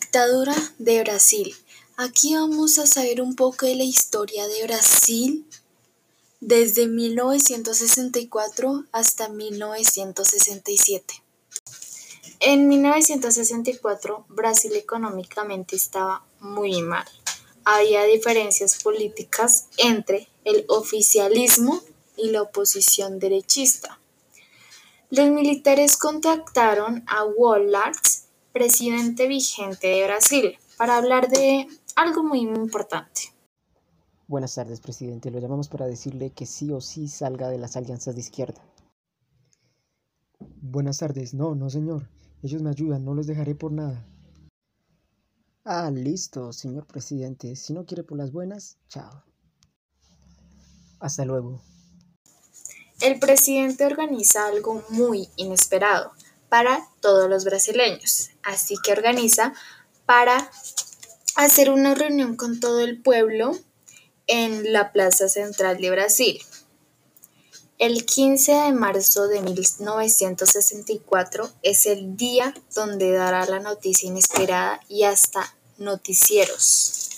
Dictadura de Brasil. Aquí vamos a saber un poco de la historia de Brasil desde 1964 hasta 1967. En 1964 Brasil económicamente estaba muy mal. Había diferencias políticas entre el oficialismo y la oposición derechista. Los militares contactaron a Wallace, presidente vigente de Brasil, para hablar de algo muy importante. Buenas tardes, presidente. Lo llamamos para decirle que sí o sí salga de las alianzas de izquierda. Buenas tardes. No, no, señor. Ellos me ayudan, no los dejaré por nada. Ah, listo, señor presidente. Si no quiere por las buenas, chao. Hasta luego. El presidente organiza algo muy inesperado para todos los brasileños, así que organiza para hacer una reunión con todo el pueblo en la Plaza Central de Brasil. El 15 de marzo de 1964 es el día donde dará la noticia inesperada y hasta noticieros.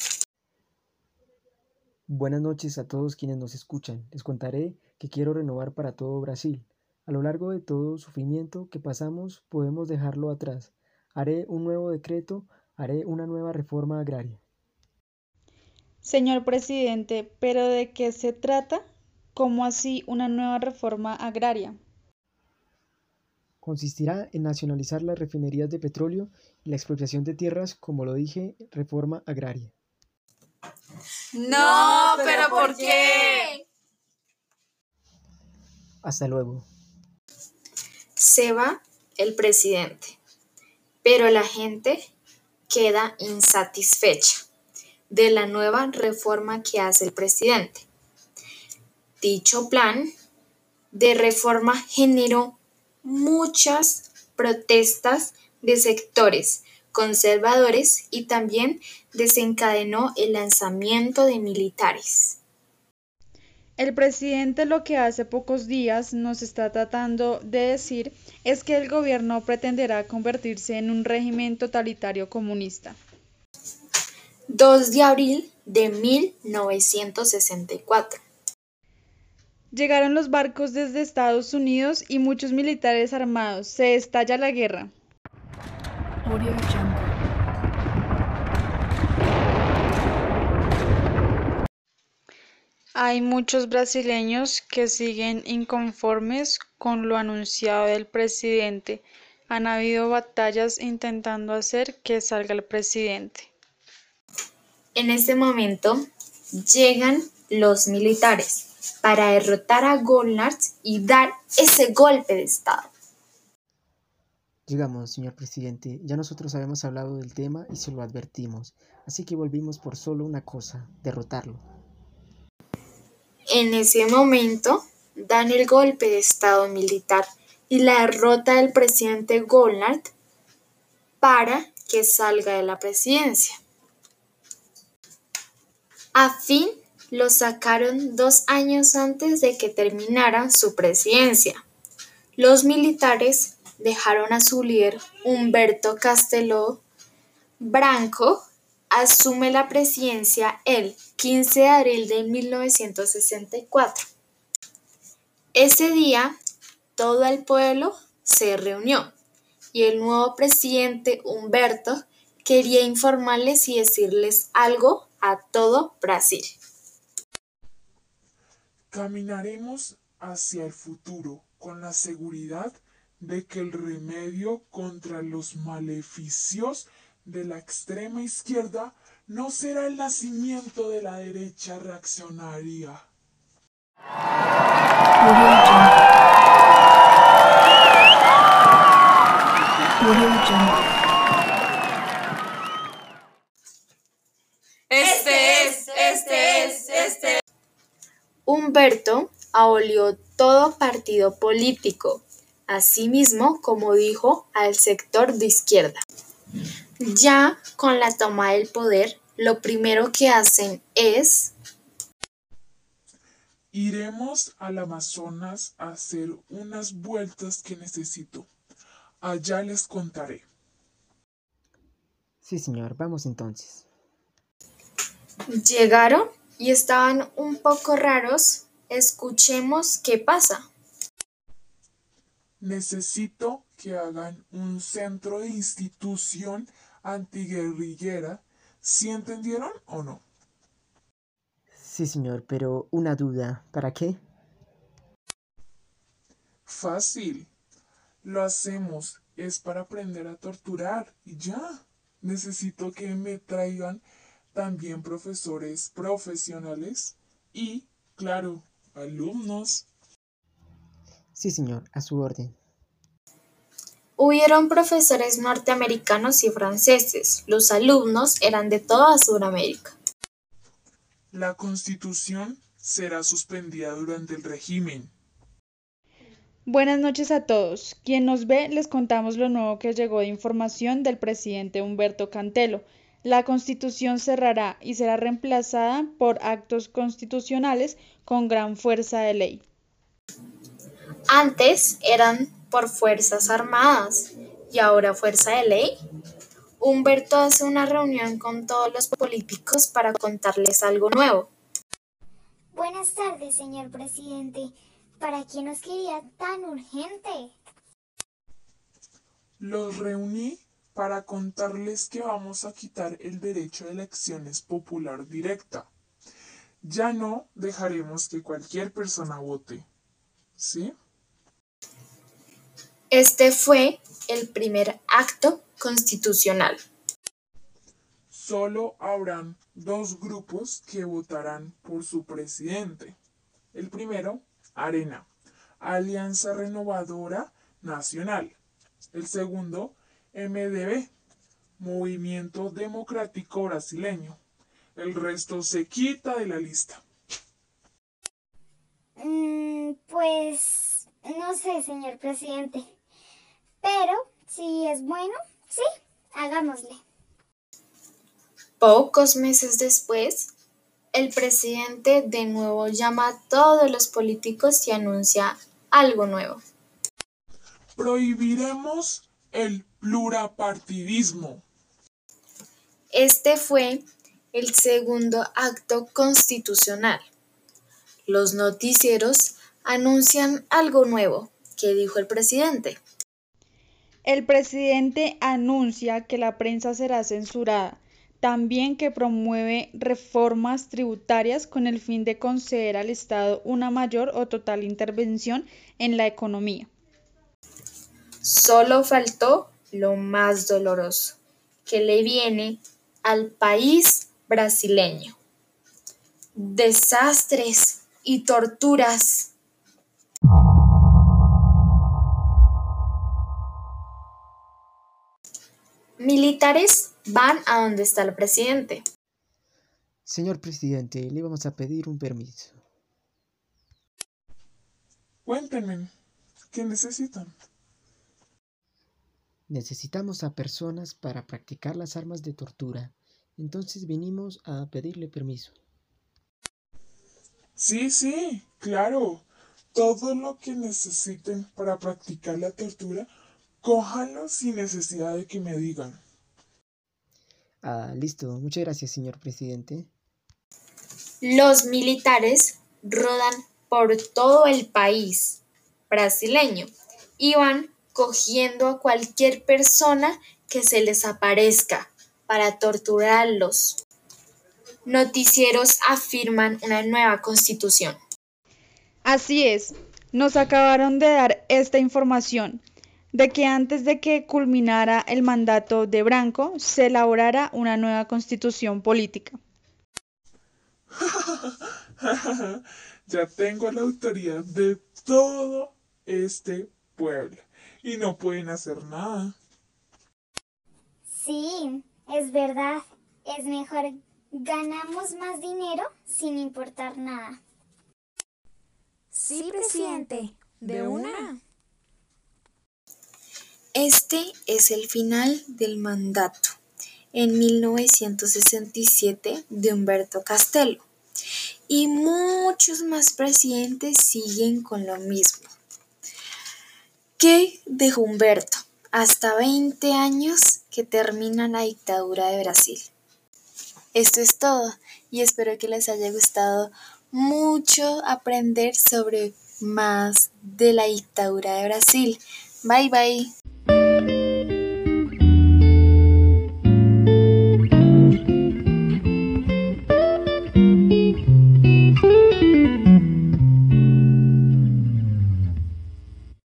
Buenas noches a todos quienes nos escuchan. Les contaré que quiero renovar para todo Brasil. A lo largo de todo sufrimiento que pasamos podemos dejarlo atrás. Haré un nuevo decreto, haré una nueva reforma agraria. Señor presidente, ¿pero de qué se trata? ¿Cómo así una nueva reforma agraria? Consistirá en nacionalizar las refinerías de petróleo y la expropiación de tierras, como lo dije, reforma agraria. No, pero ¿por qué? Hasta luego. Se va el presidente, pero la gente queda insatisfecha de la nueva reforma que hace el presidente. Dicho plan de reforma generó muchas protestas de sectores conservadores y también desencadenó el lanzamiento de militares. El presidente lo que hace pocos días nos está tratando de decir es que el gobierno pretenderá convertirse en un régimen totalitario comunista. 2 de abril de 1964. Llegaron los barcos desde Estados Unidos y muchos militares armados. Se estalla la guerra. Hay muchos brasileños que siguen inconformes con lo anunciado del presidente. Han habido batallas intentando hacer que salga el presidente. En este momento llegan los militares para derrotar a Gollard y dar ese golpe de Estado. Llegamos, señor presidente, ya nosotros habíamos hablado del tema y se lo advertimos, así que volvimos por solo una cosa, derrotarlo. En ese momento dan el golpe de Estado militar y la derrota del presidente Gollard para que salga de la presidencia. A fin lo sacaron dos años antes de que terminara su presidencia. Los militares dejaron a su líder, Humberto Casteló Branco, asume la presidencia el 15 de abril de 1964. Ese día, todo el pueblo se reunió y el nuevo presidente Humberto quería informarles y decirles algo a todo Brasil. Caminaremos hacia el futuro con la seguridad de que el remedio contra los maleficios de la extrema izquierda no será el nacimiento de la derecha reaccionaria. Este es, este es, este es. Humberto abolió todo partido político, asimismo como dijo al sector de izquierda. Ya con la toma del poder, lo primero que hacen es... Iremos al Amazonas a hacer unas vueltas que necesito. Allá les contaré. Sí, señor, vamos entonces. Llegaron y estaban un poco raros. Escuchemos qué pasa. Necesito que hagan un centro de institución antiguerrillera. ¿Sí entendieron o no? Sí, señor, pero una duda. ¿Para qué? Fácil. Lo hacemos. Es para aprender a torturar. Y ya. Necesito que me traigan también profesores profesionales y, claro, alumnos. Sí, señor, a su orden. Hubieron profesores norteamericanos y franceses. Los alumnos eran de toda Sudamérica. La constitución será suspendida durante el régimen. Buenas noches a todos. Quien nos ve, les contamos lo nuevo que llegó de información del presidente Humberto Cantelo. La constitución cerrará y será reemplazada por actos constitucionales con gran fuerza de ley. Antes eran por Fuerzas Armadas y ahora Fuerza de Ley. Humberto hace una reunión con todos los políticos para contarles algo nuevo. Buenas tardes, señor presidente. ¿Para qué nos quería tan urgente? Los reuní para contarles que vamos a quitar el derecho de elecciones popular directa. Ya no dejaremos que cualquier persona vote. ¿Sí? Este fue el primer acto constitucional. Solo habrán dos grupos que votarán por su presidente. El primero, Arena, Alianza Renovadora Nacional. El segundo, MDB, Movimiento Democrático Brasileño. El resto se quita de la lista. Mm, pues no sé, señor presidente. Pero si es bueno, sí, hagámosle. Pocos meses después, el presidente de nuevo llama a todos los políticos y anuncia algo nuevo. Prohibiremos el plurapartidismo. Este fue el segundo acto constitucional. Los noticieros anuncian algo nuevo que dijo el presidente. El presidente anuncia que la prensa será censurada, también que promueve reformas tributarias con el fin de conceder al Estado una mayor o total intervención en la economía. Solo faltó lo más doloroso, que le viene al país brasileño. Desastres y torturas. Militares van a donde está el presidente. Señor presidente, le vamos a pedir un permiso. Cuéntenme, ¿qué necesitan? Necesitamos a personas para practicar las armas de tortura. Entonces vinimos a pedirle permiso. Sí, sí, claro. Todo lo que necesiten para practicar la tortura, cójanlo sin necesidad de que me digan. Ah, listo. Muchas gracias, señor presidente. Los militares rodan por todo el país brasileño y van cogiendo a cualquier persona que se les aparezca para torturarlos. Noticieros afirman una nueva constitución. Así es, nos acabaron de dar esta información de que antes de que culminara el mandato de Branco se elaborara una nueva constitución política. ya tengo la autoridad de todo este pueblo y no pueden hacer nada. Sí, es verdad. Es mejor ganamos más dinero sin importar nada. Sí, presidente. De una. Este es el final del mandato en 1967 de Humberto Castelo y muchos más presidentes siguen con lo mismo. ¿Qué dejó Humberto? hasta 20 años que termina la dictadura de Brasil. Esto es todo y espero que les haya gustado mucho aprender sobre más de la dictadura de Brasil. Bye bye.